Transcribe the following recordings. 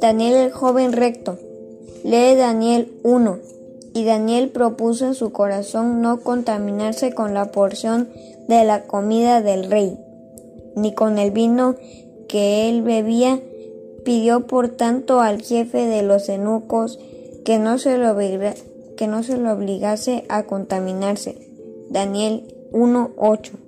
Daniel el joven recto. Lee Daniel 1. Y Daniel propuso en su corazón no contaminarse con la porción de la comida del rey, ni con el vino que él bebía. Pidió por tanto al jefe de los eunucos que no se lo, que no se lo obligase a contaminarse. Daniel 1.8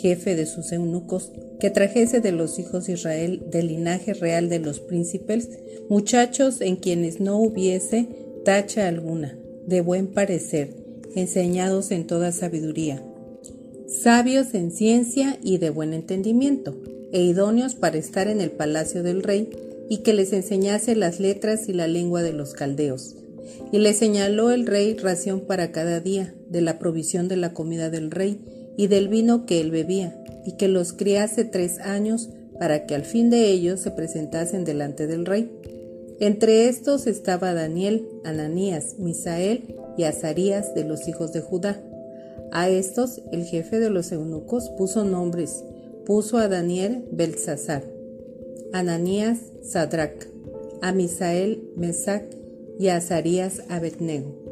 jefe de sus eunucos, que trajese de los hijos de Israel del linaje real de los príncipes, muchachos en quienes no hubiese tacha alguna, de buen parecer, enseñados en toda sabiduría, sabios en ciencia y de buen entendimiento, e idóneos para estar en el palacio del rey, y que les enseñase las letras y la lengua de los caldeos. Y le señaló el rey ración para cada día, de la provisión de la comida del rey, y del vino que él bebía, y que los criase tres años para que al fin de ellos se presentasen delante del rey. Entre estos estaba Daniel, Ananías, Misael y Azarías de los hijos de Judá. A estos el jefe de los eunucos puso nombres, puso a Daniel Belsasar, Ananías Sadrach, a Misael Mesac y a Azarías Abednego.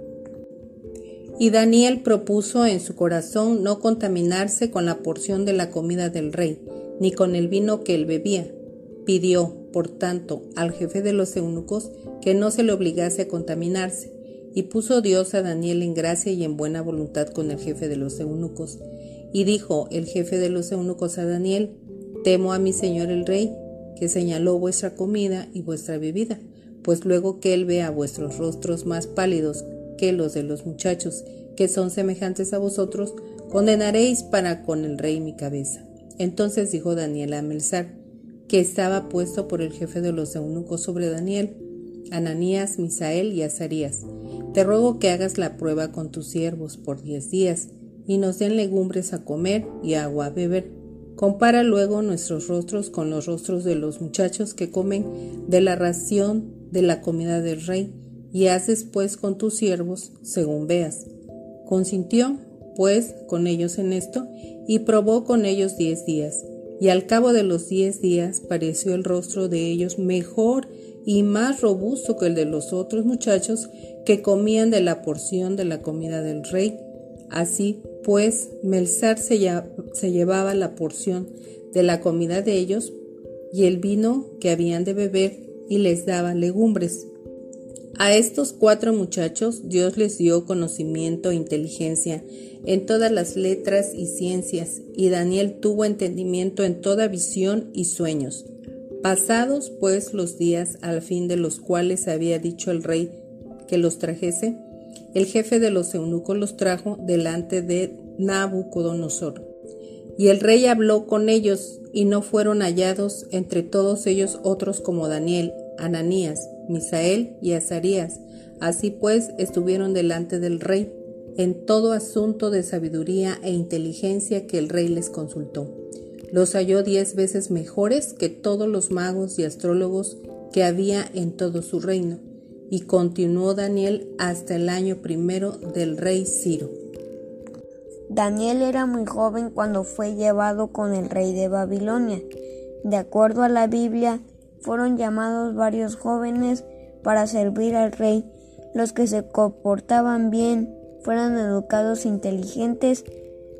Y Daniel propuso en su corazón no contaminarse con la porción de la comida del rey, ni con el vino que él bebía. Pidió, por tanto, al jefe de los eunucos que no se le obligase a contaminarse, y puso Dios a Daniel en gracia y en buena voluntad con el jefe de los eunucos. Y dijo el jefe de los eunucos a Daniel, Temo a mi señor el rey, que señaló vuestra comida y vuestra bebida, pues luego que él vea vuestros rostros más pálidos que los de los muchachos, que son semejantes a vosotros, condenaréis para con el rey mi cabeza. Entonces dijo Daniel a Melzar, que estaba puesto por el jefe de los eunucos sobre Daniel, Ananías, Misael y Azarías, te ruego que hagas la prueba con tus siervos por diez días, y nos den legumbres a comer y agua a beber. Compara luego nuestros rostros con los rostros de los muchachos que comen de la ración de la comida del rey, y haces pues con tus siervos según veas. Consintió pues con ellos en esto y probó con ellos diez días. Y al cabo de los diez días pareció el rostro de ellos mejor y más robusto que el de los otros muchachos que comían de la porción de la comida del rey. Así pues, Melzar se, se llevaba la porción de la comida de ellos y el vino que habían de beber y les daba legumbres. A estos cuatro muchachos Dios les dio conocimiento e inteligencia en todas las letras y ciencias, y Daniel tuvo entendimiento en toda visión y sueños. Pasados pues los días al fin de los cuales había dicho el rey que los trajese, el jefe de los eunucos los trajo delante de Nabucodonosor. Y el rey habló con ellos, y no fueron hallados entre todos ellos otros como Daniel, Ananías, Misael y Azarías. Así pues estuvieron delante del rey en todo asunto de sabiduría e inteligencia que el rey les consultó. Los halló diez veces mejores que todos los magos y astrólogos que había en todo su reino. Y continuó Daniel hasta el año primero del rey Ciro. Daniel era muy joven cuando fue llevado con el rey de Babilonia. De acuerdo a la Biblia, fueron llamados varios jóvenes para servir al rey. Los que se comportaban bien, fueran educados e inteligentes.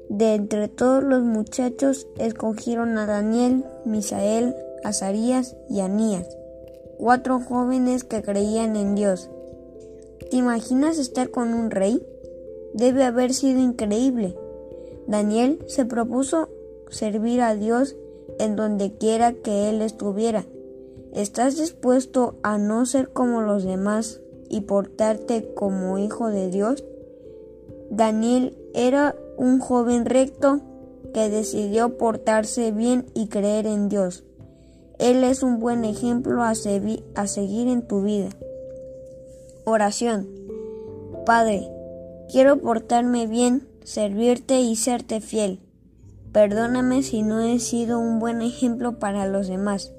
De entre todos los muchachos escogieron a Daniel, Misael, Azarías y Anías, cuatro jóvenes que creían en Dios. ¿Te imaginas estar con un rey? Debe haber sido increíble. Daniel se propuso servir a Dios en donde quiera que él estuviera ¿Estás dispuesto a no ser como los demás y portarte como hijo de Dios? Daniel era un joven recto que decidió portarse bien y creer en Dios. Él es un buen ejemplo a, a seguir en tu vida. Oración. Padre, quiero portarme bien, servirte y serte fiel. Perdóname si no he sido un buen ejemplo para los demás.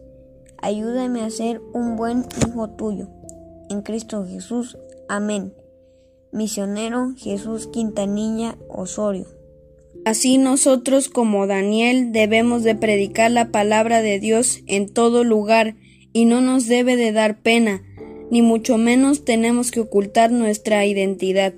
Ayúdame a ser un buen hijo tuyo. En Cristo Jesús. Amén. Misionero Jesús Quintanilla Osorio. Así nosotros como Daniel debemos de predicar la palabra de Dios en todo lugar y no nos debe de dar pena, ni mucho menos tenemos que ocultar nuestra identidad.